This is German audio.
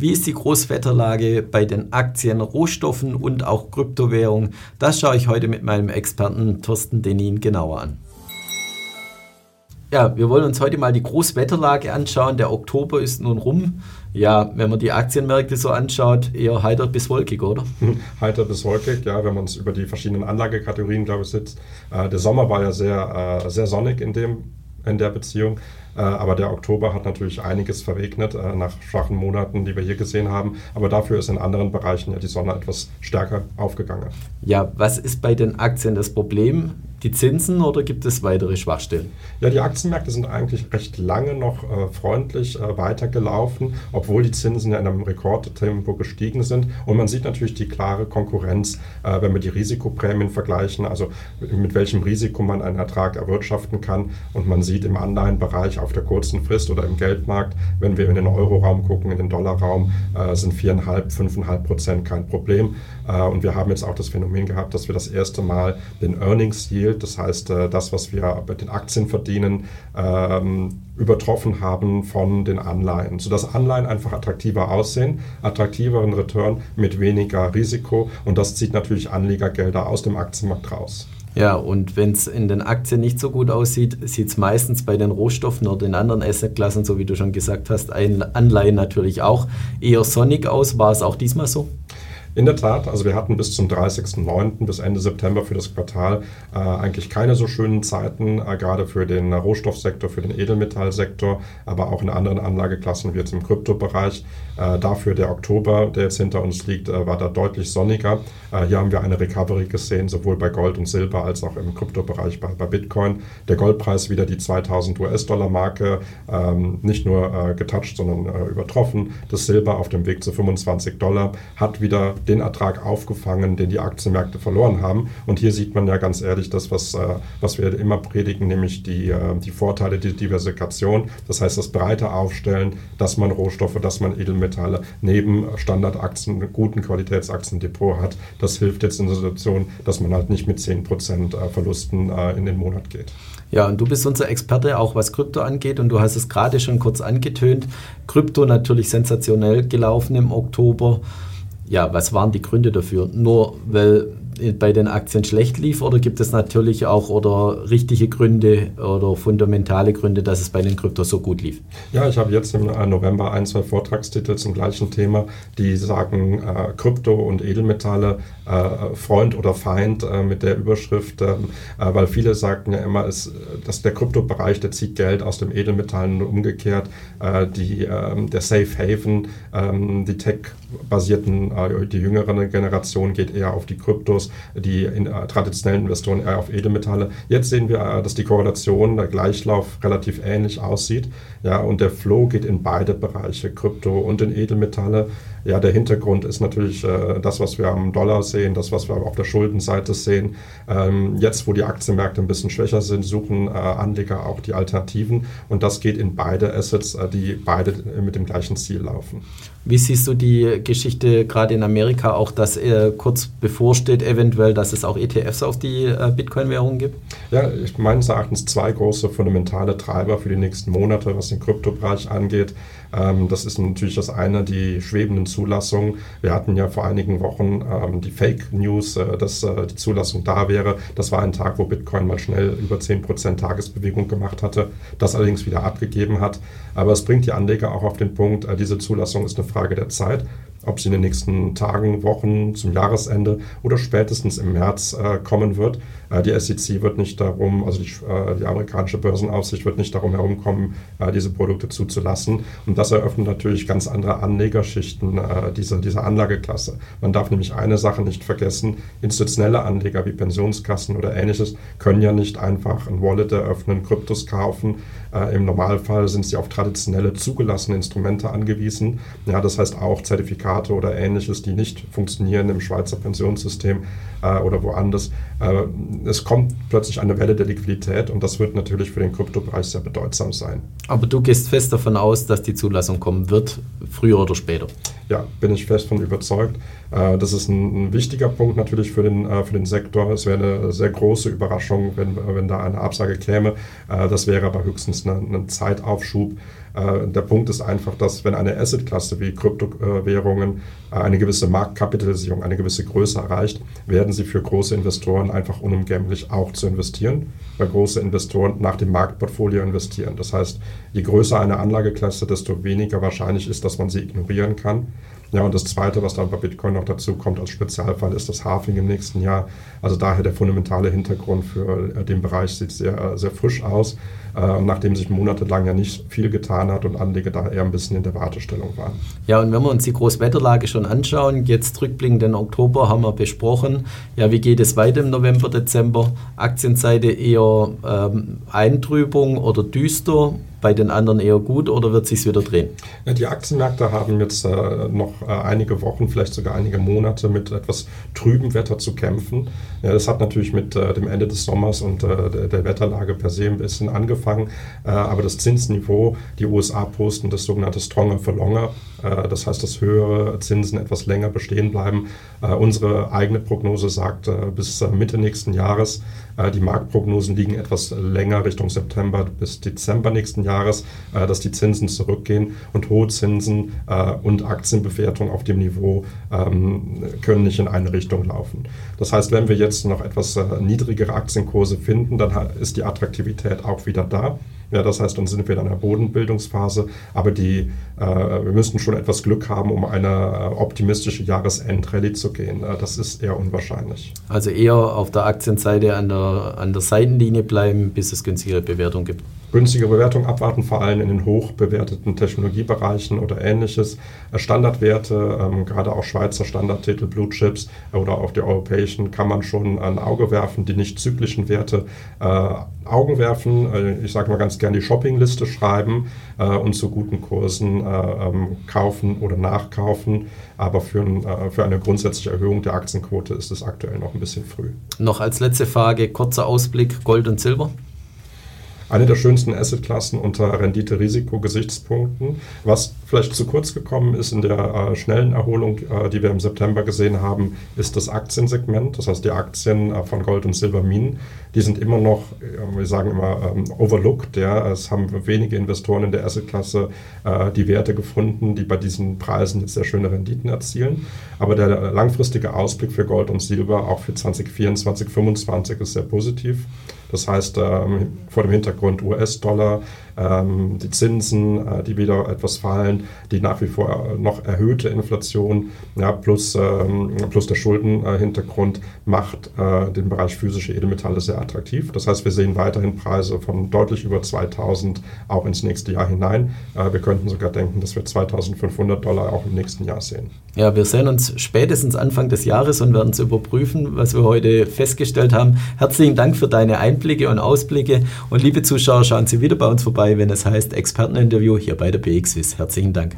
Wie ist die Großwetterlage bei den Aktien, Rohstoffen und auch Kryptowährungen? Das schaue ich heute mit meinem Experten Thorsten Denin genauer an. Ja, wir wollen uns heute mal die Großwetterlage anschauen. Der Oktober ist nun rum. Ja, wenn man die Aktienmärkte so anschaut, eher heiter bis wolkig, oder? Heiter bis wolkig, ja, wenn man es über die verschiedenen Anlagekategorien, glaube ich, sitzt. Äh, der Sommer war ja sehr, äh, sehr sonnig in, dem, in der Beziehung. Äh, aber der Oktober hat natürlich einiges verregnet äh, nach schwachen Monaten, die wir hier gesehen haben. Aber dafür ist in anderen Bereichen ja die Sonne etwas stärker aufgegangen. Ja, was ist bei den Aktien das Problem? Die Zinsen oder gibt es weitere Schwachstellen? Ja, die Aktienmärkte sind eigentlich recht lange noch äh, freundlich äh, weitergelaufen, obwohl die Zinsen ja in einem Rekordtempo gestiegen sind. Und man sieht natürlich die klare Konkurrenz, äh, wenn wir die Risikoprämien vergleichen, also mit welchem Risiko man einen Ertrag erwirtschaften kann. Und man sieht im Anleihenbereich auf der kurzen Frist oder im Geldmarkt, wenn wir in den Euroraum gucken, in den Dollarraum, äh, sind 4,5, 5,5 Prozent kein Problem. Äh, und wir haben jetzt auch das Phänomen gehabt, dass wir das erste Mal den Earnings Yield, das heißt äh, das, was wir bei den Aktien verdienen, ähm, übertroffen haben von den Anleihen, sodass Anleihen einfach attraktiver aussehen, attraktiveren Return mit weniger Risiko und das zieht natürlich Anlegergelder aus dem Aktienmarkt raus. Ja, und wenn es in den Aktien nicht so gut aussieht, sieht es meistens bei den Rohstoffen oder den anderen Assetklassen, so wie du schon gesagt hast, Anleihen natürlich auch eher sonnig aus. War es auch diesmal so? In der Tat, also wir hatten bis zum 30.09. bis Ende September für das Quartal äh, eigentlich keine so schönen Zeiten, äh, gerade für den Rohstoffsektor, für den Edelmetallsektor, aber auch in anderen Anlageklassen wie jetzt im Kryptobereich. Äh, dafür der Oktober, der jetzt hinter uns liegt, äh, war da deutlich sonniger. Äh, hier haben wir eine Recovery gesehen, sowohl bei Gold und Silber als auch im Kryptobereich bei, bei Bitcoin. Der Goldpreis wieder die 2000 US-Dollar-Marke, ähm, nicht nur äh, getoucht, sondern übertroffen. Das Silber auf dem Weg zu 25 Dollar hat wieder den Ertrag aufgefangen, den die Aktienmärkte verloren haben. Und hier sieht man ja ganz ehrlich das, was, äh, was wir immer predigen, nämlich die, äh, die Vorteile der Diversifikation. Das heißt, das breite Aufstellen, dass man Rohstoffe, dass man Edelmetalle neben Standardaktien, guten Qualitätsaktien Depot hat. Das hilft jetzt in der Situation, dass man halt nicht mit 10% äh, Verlusten in den Monat geht. Ja, und du bist unser Experte auch was Krypto angeht und du hast es gerade schon kurz angetönt. Krypto natürlich sensationell gelaufen im Oktober ja, was waren die Gründe dafür? Nur weil bei den Aktien schlecht lief oder gibt es natürlich auch oder richtige Gründe oder fundamentale Gründe, dass es bei den Kryptos so gut lief? Ja, ich habe jetzt im äh, November ein, zwei Vortragstitel zum gleichen Thema, die sagen äh, Krypto und Edelmetalle äh, Freund oder Feind äh, mit der Überschrift, ähm, äh, weil viele sagten ja immer, ist, dass der Kryptobereich, der zieht Geld aus dem Edelmetallen und umgekehrt. Äh, die, ähm, der Safe Haven, ähm, die Tech-basierten, die jüngere Generation geht eher auf die Kryptos die in, äh, traditionellen Investoren eher auf Edelmetalle. Jetzt sehen wir, äh, dass die Korrelation, der Gleichlauf relativ ähnlich aussieht. Ja, und der Flow geht in beide Bereiche, Krypto und in Edelmetalle. Ja, der Hintergrund ist natürlich äh, das, was wir am Dollar sehen, das, was wir auf der Schuldenseite sehen. Ähm, jetzt, wo die Aktienmärkte ein bisschen schwächer sind, suchen äh, Anleger auch die Alternativen. Und das geht in beide Assets, äh, die beide mit dem gleichen Ziel laufen. Wie siehst du die Geschichte gerade in Amerika auch, dass äh, kurz bevorsteht, eventuell, dass es auch ETFs auf die äh, Bitcoin-Währung gibt? Ja, ich meines Erachtens zwei große fundamentale Treiber für die nächsten Monate, was den Kryptobereich angeht. Ähm, das ist natürlich das eine, die schwebenden Zulassungen. Wir hatten ja vor einigen Wochen ähm, die Fake News, äh, dass äh, die Zulassung da wäre. Das war ein Tag, wo Bitcoin mal schnell über 10% Tagesbewegung gemacht hatte, das allerdings wieder abgegeben hat. Aber es bringt die Anleger auch auf den Punkt, äh, diese Zulassung ist eine Frage der Zeit ob sie in den nächsten Tagen, Wochen, zum Jahresende oder spätestens im März äh, kommen wird. Äh, die SEC wird nicht darum, also die, äh, die, amerikanische Börsenaufsicht wird nicht darum herumkommen, äh, diese Produkte zuzulassen. Und das eröffnet natürlich ganz andere Anlegerschichten äh, dieser, dieser Anlageklasse. Man darf nämlich eine Sache nicht vergessen, institutionelle Anleger wie Pensionskassen oder ähnliches können ja nicht einfach ein Wallet eröffnen, Kryptos kaufen. Äh, Im Normalfall sind sie auf traditionelle zugelassene Instrumente angewiesen. Ja, das heißt auch Zertifikate oder ähnliches, die nicht funktionieren im Schweizer Pensionssystem äh, oder woanders. Äh, es kommt plötzlich eine Welle der Liquidität und das wird natürlich für den Kryptobereich sehr bedeutsam sein. Aber du gehst fest davon aus, dass die Zulassung kommen wird, früher oder später? Ja, bin ich fest von überzeugt. Äh, das ist ein, wichtiger Punkt natürlich für den, äh, für den Sektor. Es wäre eine sehr große Überraschung, wenn, wenn da eine Absage käme. Äh, das wäre aber höchstens ein Zeitaufschub. Äh, der Punkt ist einfach, dass wenn eine Assetklasse wie Kryptowährungen äh, eine gewisse Marktkapitalisierung, eine gewisse Größe erreicht, werden sie für große Investoren einfach unumgänglich auch zu investieren, weil große Investoren nach dem Marktportfolio investieren. Das heißt, je größer eine Anlageklasse, desto weniger wahrscheinlich ist, dass man sie ignorieren kann. Ja, und das Zweite, was dann bei Bitcoin noch dazu kommt als Spezialfall, ist das Halving im nächsten Jahr. Also daher der fundamentale Hintergrund für äh, den Bereich sieht sehr, sehr frisch aus. Äh, nachdem sich monatelang ja nicht viel getan hat und Anleger da eher ein bisschen in der Wartestellung waren. Ja, und wenn wir uns die Großwetterlage schon anschauen, jetzt rückblickend den Oktober haben wir besprochen, ja, wie geht es weiter im November, Dezember? Aktienseite eher ähm, Eintrübung oder düster, bei den anderen eher gut oder wird sich wieder drehen? Die Aktienmärkte haben jetzt äh, noch äh, einige Wochen, vielleicht sogar einige Monate mit etwas trübem Wetter zu kämpfen. Ja, das hat natürlich mit äh, dem Ende des Sommers und äh, der, der, Wetterlage per se ein bisschen angefangen, äh, aber das Zinsniveau, die USA posten das sogenannte Stronger for Longer, das heißt, dass höhere Zinsen etwas länger bestehen bleiben. unsere eigene Prognose sagt bis Mitte nächsten Jahres, die Marktprognosen liegen etwas länger Richtung September bis Dezember nächsten Jahres äh, dass die Zinsen zurückgehen und hohe Zinsen äh, und Aktienbewertung auf dem Niveau ähm, können nicht in eine Richtung laufen. Das heißt, wenn wir jetzt noch etwas äh, niedrigere Aktienkurse finden, dann ist die Attraktivität auch wieder da. Ja, das heißt, dann sind wir in einer Bodenbildungsphase, aber die, äh, wir müssten schon etwas Glück haben, um eine optimistische Jahresendrallye zu gehen. Äh, das ist eher unwahrscheinlich. Also eher auf der Aktienseite an der, an der Seitenlinie bleiben, bis es günstigere Bewertung gibt günstige Bewertung abwarten, vor allem in den hochbewerteten Technologiebereichen oder ähnliches. Äh, Standardwerte, ähm, gerade auch Schweizer Standardtitel, Blue Chips oder auch die europäischen, kann man schon ein Auge werfen, die nicht zyklischen Werte äh, Augen werfen. Äh, ich sage mal ganz gern die Shoppingliste schreiben äh, und zu guten Kursen äh, ähm, kaufen oder nachkaufen. Aber für, ein, äh, für eine grundsätzliche Erhöhung der Aktienquote ist es aktuell noch ein bisschen früh. Noch als letzte Frage, kurzer Ausblick, Gold und Silber eine der schönsten Assetklassen unter Rendite-Risiko-Gesichtspunkten. Was vielleicht zu kurz gekommen ist in der äh, schnellen Erholung, äh, die wir im September gesehen haben, ist das Aktiensegment. Das heißt, die Aktien äh, von Gold- und Silberminen, die sind immer noch, äh, wir sagen immer, ähm, overlooked. Ja. Es haben wenige Investoren in der Assetklasse äh, die Werte gefunden, die bei diesen Preisen jetzt sehr schöne Renditen erzielen. Aber der langfristige Ausblick für Gold und Silber auch für 2024, 2025 ist sehr positiv. Das heißt, ähm, vor dem Hintergrund US-Dollar, ähm, die Zinsen, äh, die wieder etwas fallen, die nach wie vor noch erhöhte Inflation, ja, plus, ähm, plus der Schuldenhintergrund macht äh, den Bereich physische Edelmetalle sehr attraktiv. Das heißt, wir sehen weiterhin Preise von deutlich über 2000 auch ins nächste Jahr hinein. Äh, wir könnten sogar denken, dass wir 2500 Dollar auch im nächsten Jahr sehen. Ja, wir sehen uns spätestens Anfang des Jahres und werden es überprüfen, was wir heute festgestellt haben. Herzlichen Dank für deine Einblicke und Ausblicke und liebe Zuschauer, schauen Sie wieder bei uns vorbei, wenn es heißt Experteninterview hier bei der BXWIS. Herzlichen Dank.